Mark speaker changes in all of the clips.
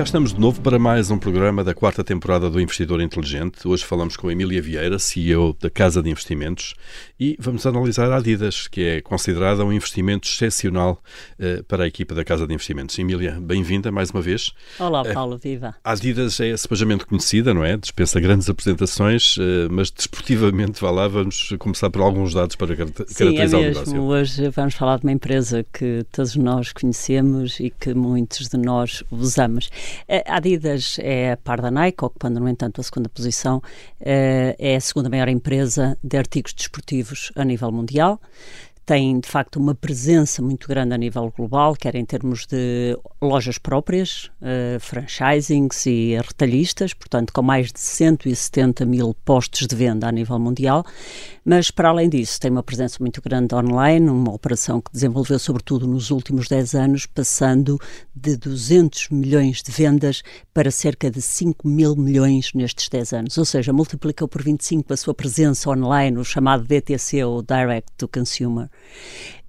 Speaker 1: cá estamos de novo para mais um programa da quarta temporada do Investidor Inteligente. Hoje falamos com Emília Vieira, CEO da Casa de Investimentos, e vamos analisar a Adidas, que é considerada um investimento excepcional uh, para a equipa da Casa de Investimentos. Emília, bem-vinda mais uma vez.
Speaker 2: Olá, eh, Paulo, viva.
Speaker 1: A Adidas é supostamente conhecida, não é? Dispensa grandes apresentações, uh, mas desportivamente, vá lá, vamos começar por alguns dados para caracterizar
Speaker 2: Sim, é mesmo.
Speaker 1: o negócio.
Speaker 2: Hoje vamos falar de uma empresa que todos nós conhecemos e que muitos de nós usamos. A Adidas é a par da Nike, ocupando, no entanto, a segunda posição. É a segunda maior empresa de artigos desportivos a nível mundial tem de facto uma presença muito grande a nível global, quer em termos de lojas próprias, uh, franchisings e retalhistas, portanto, com mais de 170 mil postos de venda a nível mundial, mas para além disso, tem uma presença muito grande online, uma operação que desenvolveu sobretudo nos últimos 10 anos, passando de 200 milhões de vendas para cerca de 5 mil milhões nestes 10 anos, ou seja, multiplicou por 25 a sua presença online, o chamado DTC ou Direct to Consumer.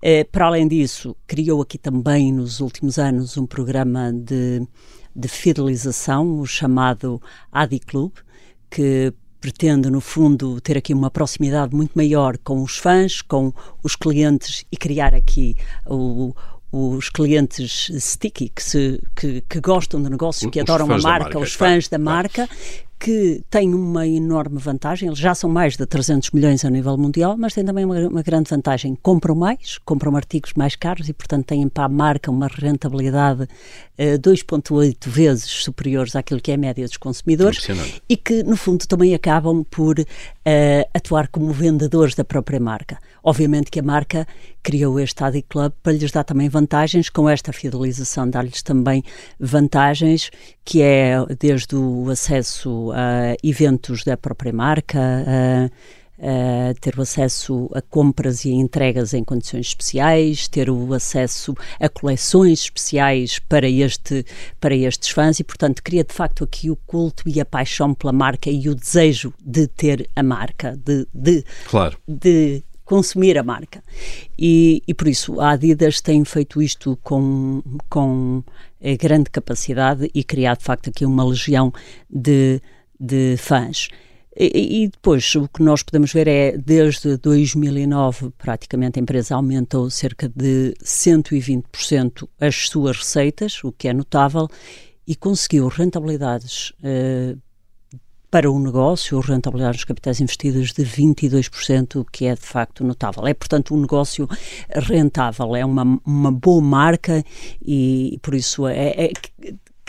Speaker 2: Eh, para além disso, criou aqui também nos últimos anos um programa de, de fidelização, o chamado Adi Club, que pretende, no fundo, ter aqui uma proximidade muito maior com os fãs, com os clientes e criar aqui o, os clientes sticky que, se, que, que gostam do negócio, que adoram a marca, marca, os fãs da marca, que tem uma enorme vantagem, eles já são mais de 300 milhões a nível mundial, mas têm também uma, uma, grande vantagem, compram mais, compram artigos mais caros e, portanto, têm para a marca uma rentabilidade uh, eh, 2.8 vezes superiores àquilo que é a média dos consumidores e que, no fundo, também acabam por uh, atuar como vendedores da própria marca. Obviamente que a marca criou este Adi Club para lhes dar também vantagens, com esta fidelização dar-lhes também vantagens, que é desde o acesso a eventos da própria marca, a, ter o acesso a compras e a entregas em condições especiais, ter o acesso a coleções especiais para, este, para estes fãs e, portanto, cria de facto aqui o culto e a paixão pela marca e o desejo de ter a marca, de, de,
Speaker 1: claro.
Speaker 2: de consumir a marca. E, e por isso a Adidas tem feito isto com, com grande capacidade e criado de facto aqui uma legião de, de fãs. E, depois o que nós podemos ver é desde 2009 praticamente a empresa aumentou cerca de 120% as suas receitas, o que é notável, e conseguiu rentabilidades uh, para o negócio, rentabilidade dos capitais investidos de 22%, o que é de facto notável. É, portanto, um negócio rentável, é uma, uma boa marca e, por isso é, é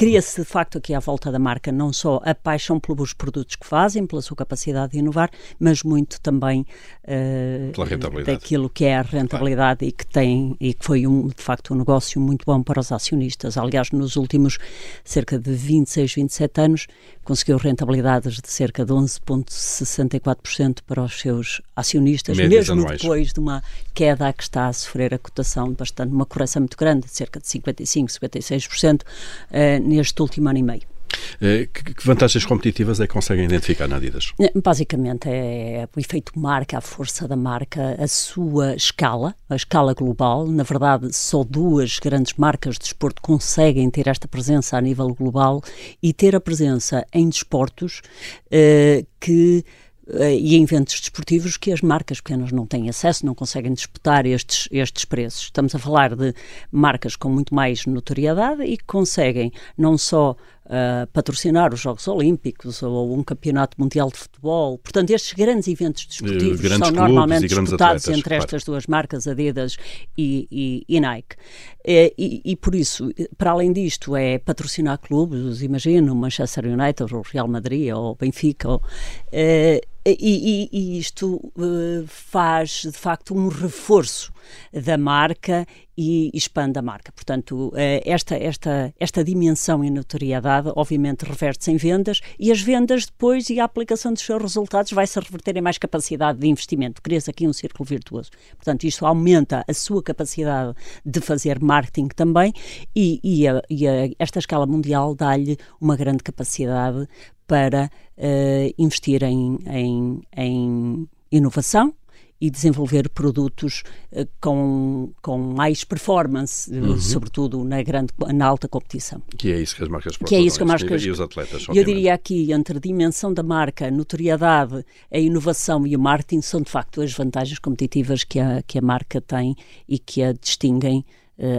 Speaker 2: Cria-se de facto aqui à volta da marca não só a paixão pelos produtos que fazem, pela sua capacidade de inovar, mas muito também uh, daquilo que é a rentabilidade claro. e que tem e que foi um, de facto um negócio muito bom para os acionistas. Aliás, nos últimos cerca de 26, 27 anos, conseguiu rentabilidades de cerca de 11,64% para os seus acionistas,
Speaker 1: Médias
Speaker 2: mesmo
Speaker 1: anuais.
Speaker 2: depois de uma queda a que está a sofrer a cotação, bastante uma correção muito grande, de cerca de 55, 56%. Uh, neste último ano e meio.
Speaker 1: Eh, que, vantagens competitivas é que conseguem identificar na Adidas?
Speaker 2: Eh, basicamente é o efeito marca, a força da marca, a sua escala, a escala global. Na verdade, só duas grandes marcas de desporto conseguem ter esta presença a nível global e ter a presença em desportos uh, que eh, e em eventos desportivos que as marcas pequenas não têm acesso, não conseguem disputar estes, estes preços. Estamos a falar de marcas com muito mais notoriedade e que conseguem não só uh, patrocinar os Jogos Olímpicos ou um campeonato mundial de futebol. Portanto, estes grandes eventos desportivos uh, grandes são normalmente disputados atletas, entre claro. estas duas marcas, Adidas e, e, e Nike. E, e, e, por isso, para além disto, é patrocinar clubes, imagino, Manchester United, ou Real Madrid, ou Benfica, ou, uh, e, e, isto uh, faz de facto um reforço da marca e expande a marca. Portanto, uh, esta, esta, esta dimensão e notoriedade, obviamente, reverte-se em vendas e as vendas depois e a aplicação dos seus resultados vai se reverter em mais capacidade de investimento. Cria-se aqui um círculo virtuoso. Portanto, isto aumenta a sua capacidade de fazer marketing também e, e, a, e a, esta escala mundial dá-lhe uma grande capacidade para uh, investir em, em, em inovação e desenvolver produtos uh, com, com mais performance, uhum. sobretudo na, grande, na alta competição.
Speaker 1: Que é isso que as marcas
Speaker 2: procuram, que é isso que as marcas...
Speaker 1: e os atletas,
Speaker 2: obviamente. Eu diria aqui, entre a dimensão da marca, a notoriedade, a inovação e o marketing, são de facto as vantagens competitivas que a, que a marca tem e que a distinguem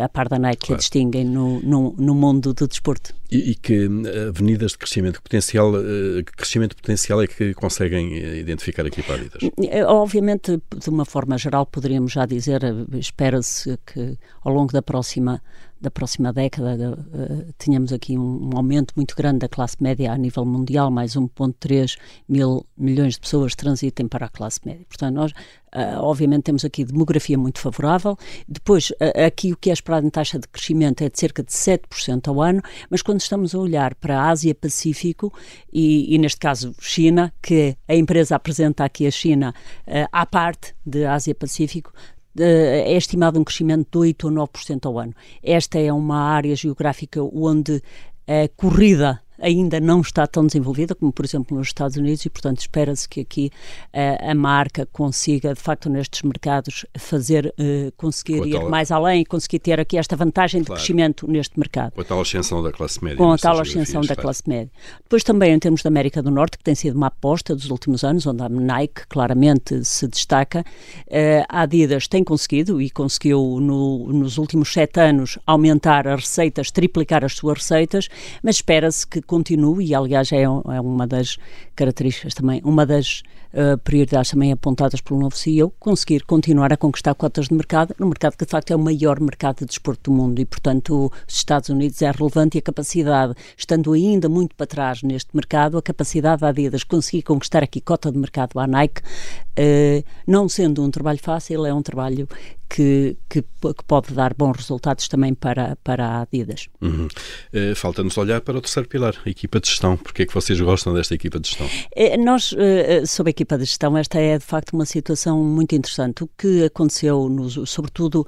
Speaker 2: a par da Nike, claro. que a distinguem no, no, no mundo do desporto.
Speaker 1: E, e, que eh, avenidas de crescimento potencial, uh, que crescimento potencial é que conseguem identificar aqui para a Adidas?
Speaker 2: Obviamente, de uma forma geral, poderíamos já dizer, espera-se que ao longo da próxima da próxima década uh, tínhamos aqui um, um, aumento muito grande da classe média a nível mundial, mais 1,3 mil milhões de pessoas transitem para a classe média. Portanto, nós, uh, obviamente, temos aqui demografia muito favorável. Depois, uh, aqui o que é esperado em taxa de crescimento é de cerca de 7% ao ano, mas quando estamos a olhar para a Ásia-Pacífico e, e, neste caso, China, que a empresa apresenta aqui a China à parte de Ásia-Pacífico, é estimado um crescimento de 8 ou 9% ao ano. Esta é uma área geográfica onde a corrida ainda não está tão desenvolvida como, por exemplo, nos Estados Unidos e, portanto, espera-se que aqui uh, a marca consiga, de facto, nestes mercados, fazer, uh, conseguir ir mais além e conseguir ter aqui esta vantagem claro. de crescimento neste mercado.
Speaker 1: Com a tal ascensão da classe média.
Speaker 2: Com a tal ascensão da claro. classe média. Depois também, em termos da América do Norte, que tem sido uma aposta dos últimos anos, onde a Nike claramente se destaca, uh, a Adidas tem conseguido e conseguiu no, nos últimos sete anos aumentar as receitas, triplicar as suas receitas, mas espera-se que continue, e aliás é, é uma das características também, uma das uh, prioridades também apontadas pelo novo CEO, conseguir continuar a conquistar cotas de mercado, no mercado que de facto é o maior mercado de desporto do mundo e, portanto, os Estados Unidos é relevante e a capacidade, estando ainda muito para trás neste mercado, a capacidade da Adidas conseguir conquistar aqui cota de mercado à Nike, uh, não sendo um trabalho fácil, é um trabalho que, que, que, pode dar bons resultados também para, para a Adidas.
Speaker 1: Uhum. Uh, Falta-nos olhar para o terceiro pilar, a equipa de gestão. Porquê é que vocês gostam desta equipa de gestão?
Speaker 2: Uh, nós, uh, sobre a equipa de gestão, esta é de facto uma situação muito interessante. O que aconteceu, nos, sobretudo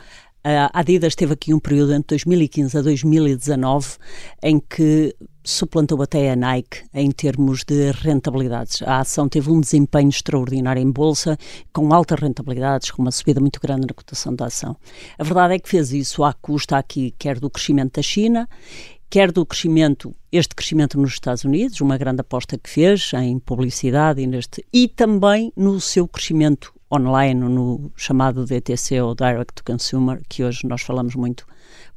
Speaker 2: a Adidas teve aqui um período entre 2015 a 2019 em que suplantou até a Nike em termos de rentabilidades. A ação teve um desempenho extraordinário em bolsa, com altas rentabilidades, com uma subida muito grande na cotação da ação. A verdade é que fez isso à custa aqui, quer do crescimento da China, quer do crescimento, este crescimento nos Estados Unidos, uma grande aposta que fez em publicidade e, neste, e também no seu crescimento online no chamado DTC ou Direct to Consumer, que hoje nós falamos muito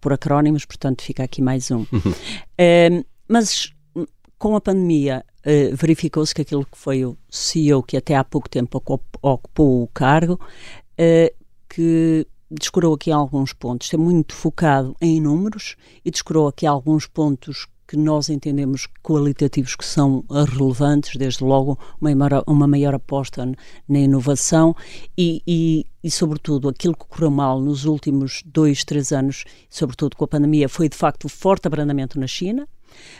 Speaker 2: por acrónimos, portanto fica aqui mais um. uh, mas com a pandemia uh, verificou-se que aquilo que foi o CEO que até há pouco tempo ocupou o cargo, uh, que descurou aqui alguns pontos, é muito focado em números e descurou aqui alguns pontos que nós entendemos qualitativos que são relevantes, desde logo uma maior, uma maior aposta na inovação e, e, e, sobretudo, aquilo que correu mal nos últimos dois, três anos, sobretudo com a pandemia, foi de facto o forte abrandamento na China,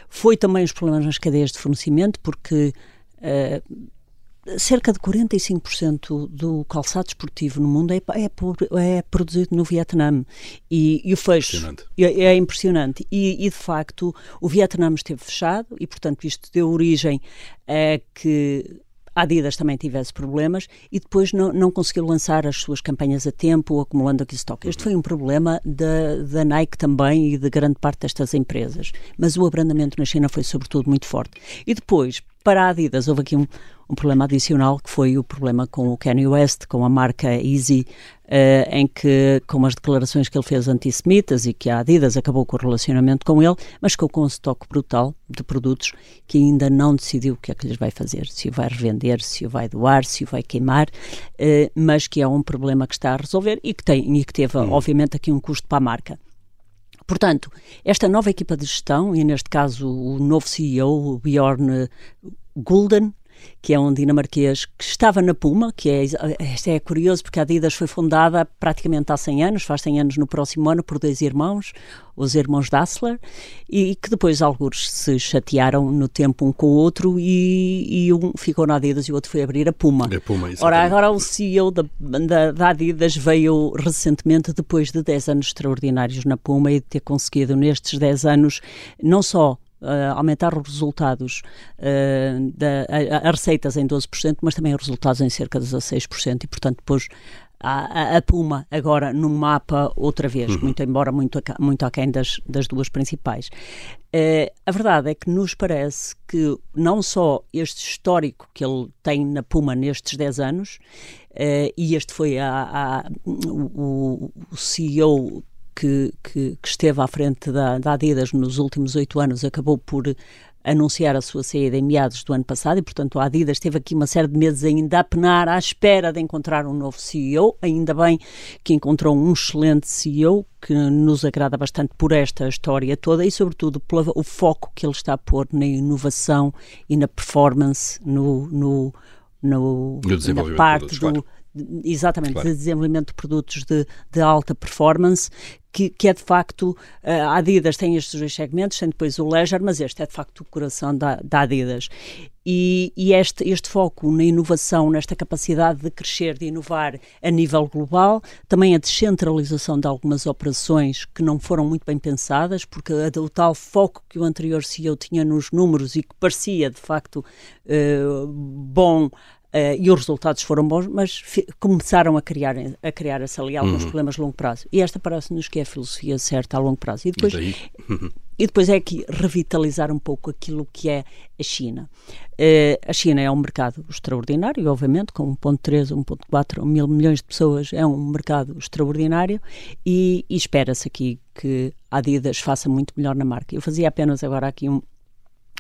Speaker 2: foi também os problemas nas cadeias de fornecimento, porque uh, cerca de 45% do calçado esportivo no mundo é, é, é produzido no Vietnã. E, e o fecho é, é, impressionante. E, e, de facto, o Vietnã esteve fechado e, portanto, isto deu origem a que a Adidas também tivesse problemas e depois não, não conseguiu lançar as suas campanhas a tempo, acumulando aqui estoque. Este foi um problema da, da Nike também e de grande parte destas empresas. Mas o abrandamento na China foi, sobretudo, muito forte. E depois, para a Adidas, houve aqui um, um problema adicional que foi o problema com o Kanye West, com a marca Easy, uh, em que, com as declarações que ele fez antissemitas e que a Adidas acabou com o relacionamento com ele, mas ficou com um estoque brutal de produtos que ainda não decidiu o que é que lhes vai fazer, se o vai revender, se o vai doar, se o vai queimar, uh, mas que é um problema que está a resolver e que tem e que teve, obviamente, aqui um custo para a marca. Portanto, esta nova equipa de gestão, e neste caso o novo CEO, o Bjorn Gulden, que é um dinamarquês que estava na Puma, que é, este é curioso porque a Adidas foi fundada praticamente há 100 anos, faz 100 anos no próximo ano, por dois irmãos, os irmãos Dassler, e que depois alguns se chatearam no tempo um com o outro e, e um ficou na Adidas e o outro foi abrir a Puma.
Speaker 1: A Puma
Speaker 2: Ora, agora o CEO da, da, da, Adidas veio recentemente, depois de 10 anos extraordinários na Puma e de ter conseguido nestes 10 anos não só uh, aumentar os resultados, uh, da, a, a, receitas em 12%, mas também os resultados em cerca de 16%, e portanto depois a, a, Puma agora no mapa outra vez, uhum. muito embora muito, muito aquém das, das duas principais. Uh, a verdade é que nos parece que não só este histórico que ele tem na Puma nestes 10 anos, uh, e este foi a, a, o, o CEO que, que, que, esteve à frente da, da Adidas nos últimos oito anos acabou por anunciar a sua saída em meados do ano passado e, portanto, a Adidas teve aqui uma série de meses ainda a penar à espera de encontrar um novo CEO. Ainda bem que encontrou um excelente CEO que nos agrada bastante por esta história toda e, sobretudo, pelo o foco que ele está a pôr na inovação e na performance, no, no, no,
Speaker 1: no na parte do,
Speaker 2: exatamente, claro. de desenvolvimento de produtos de, de alta performance, que, que, é de facto, a Adidas tem estes dois segmentos, tem depois o Leisure, mas este é de facto o coração da, da Adidas. E, e, este, este foco na inovação, nesta capacidade de crescer, de inovar a nível global, também a descentralização de algumas operações que não foram muito bem pensadas, porque o tal foco que o anterior CEO tinha nos números e que parecia de facto uh, bom Uh, e os resultados foram bons, mas começaram a criar, a criar ali alguns uhum. problemas a longo prazo. E esta parece-nos que é a filosofia certa a longo prazo. E depois, e depois é aqui revitalizar um pouco aquilo que é a China. Uh, a China é um mercado extraordinário, obviamente, com 1.3, 1.4 mil milhões de pessoas, é um mercado extraordinário e, e espera-se aqui que a Adidas faça muito melhor na marca. Eu fazia apenas agora aqui um,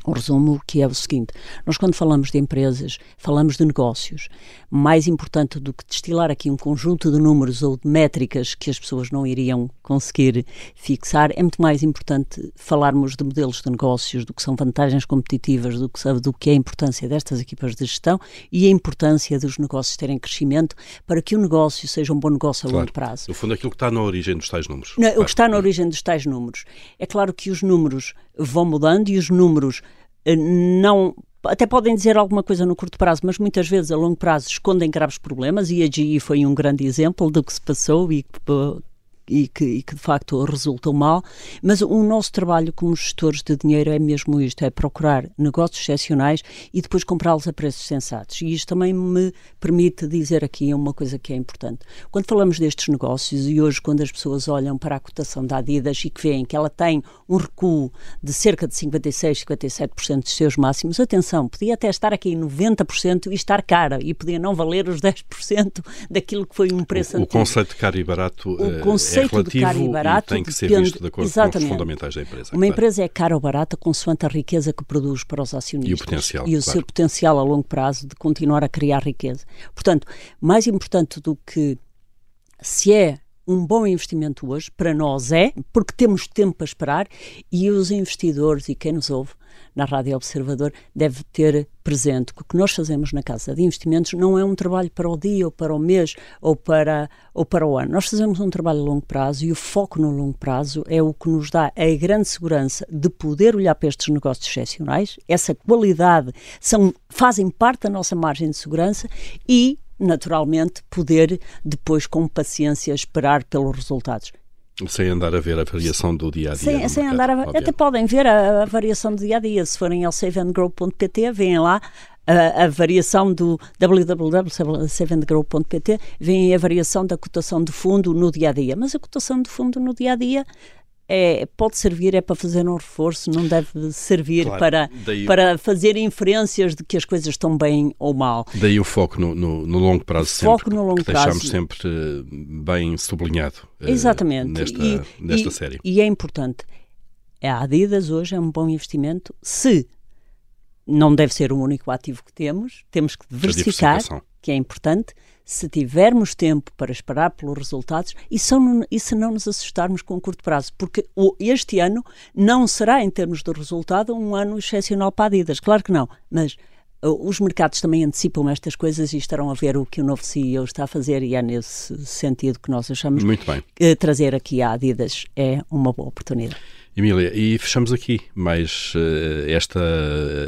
Speaker 2: um resumo que é o seguinte: nós, quando falamos de empresas, falamos de negócios. Mais importante do que destilar aqui um conjunto de números ou de métricas que as pessoas não iriam conseguir fixar, é muito mais importante falarmos de modelos de negócios, do que são vantagens competitivas, do que, sabe, do que é a importância destas equipas de gestão e a importância dos negócios terem crescimento para que o negócio seja um bom negócio a claro. longo prazo.
Speaker 1: No fundo, aquilo que está na origem dos tais números.
Speaker 2: Não, claro. O que está na origem dos tais números. É claro que os números vão mudando e os números não até podem dizer alguma coisa no curto prazo, mas muitas vezes a longo prazo escondem graves problemas e a GE foi um grande exemplo do que se passou e e que, e que de facto resultam mal, mas o nosso trabalho como gestores de dinheiro é mesmo isto, é procurar negócios excepcionais e depois comprá-los a preços sensatos. E isto também me permite dizer aqui uma coisa que é importante. Quando falamos destes negócios e hoje quando as pessoas olham para a cotação da Adidas e que veem que ela tem um recuo de cerca de 56, 57% dos seus máximos, atenção, podia até estar aqui em 90% e estar cara e podia não valer os 10% daquilo que foi um preço
Speaker 1: o,
Speaker 2: antigo.
Speaker 1: O conceito de caro e barato o é, conceito é de caro e barato
Speaker 2: e
Speaker 1: tem que ser depende, visto de acordo exatamente. com os fundamentais da empresa.
Speaker 2: Uma claro. empresa é cara ou barata consoante a riqueza que produz para os acionistas.
Speaker 1: E o potencial.
Speaker 2: E o
Speaker 1: claro.
Speaker 2: seu potencial a longo prazo de continuar a criar riqueza. Portanto, mais importante do que se é um bom investimento hoje, para nós é, porque temos tempo para esperar e os investidores e quem nos ouve na Rádio Observador deve ter presente que o que nós fazemos na Casa de Investimentos não é um trabalho para o dia ou para o mês ou para, ou para o ano. Nós fazemos um trabalho a longo prazo e o foco no longo prazo é o que nos dá a grande segurança de poder olhar para estes negócios excepcionais. Essa qualidade são, fazem parte da nossa margem de segurança e naturalmente, poder depois, com paciência, esperar pelos resultados.
Speaker 1: Sem andar a ver a variação do dia a dia.
Speaker 2: Sem, sem andar a, Até podem ver a, a, variação do dia a dia. Se forem ao saveandgrow.pt, veem lá a, a, variação do www.saveandgrow.pt, veem a variação da cotação de fundo no dia a dia. Mas a cotação de fundo no dia a dia é, pode servir é para fazer um reforço, não deve servir claro, para, daí, para fazer inferências de que as coisas estão bem ou mal.
Speaker 1: Daí o foco no, no, no longo prazo
Speaker 2: foco
Speaker 1: sempre,
Speaker 2: no longo
Speaker 1: que
Speaker 2: prazo.
Speaker 1: deixamos sempre eh, bem sublinhado
Speaker 2: eh, Exatamente.
Speaker 1: nesta,
Speaker 2: e,
Speaker 1: nesta
Speaker 2: e,
Speaker 1: série.
Speaker 2: E é importante, a Adidas hoje é um bom investimento se não deve ser o único ativo que temos, temos que diversificar, que é importante, se tivermos tempo para esperar pelos resultados e, são, e se não nos assustarmos com o curto prazo, porque este ano não será, em termos de resultado, um ano excepcional para a Adidas, claro que não, mas uh, os mercados também antecipam estas coisas e estarão a ver o que o novo CEO está a fazer e é nesse sentido que nós achamos que trazer aqui a Adidas é uma boa oportunidade.
Speaker 1: Emília, e fechamos aqui mais uh, esta,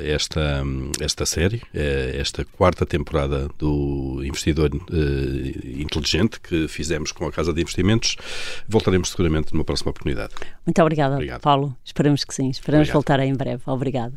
Speaker 1: esta, esta série, uh, esta quarta temporada do Investidor uh, Inteligente que fizemos com a Casa de Investimentos. Voltaremos seguramente numa próxima oportunidade.
Speaker 2: Muito obrigada, Obrigado. Paulo. Esperamos que sim. Esperamos Obrigado. voltar em breve. Obrigado.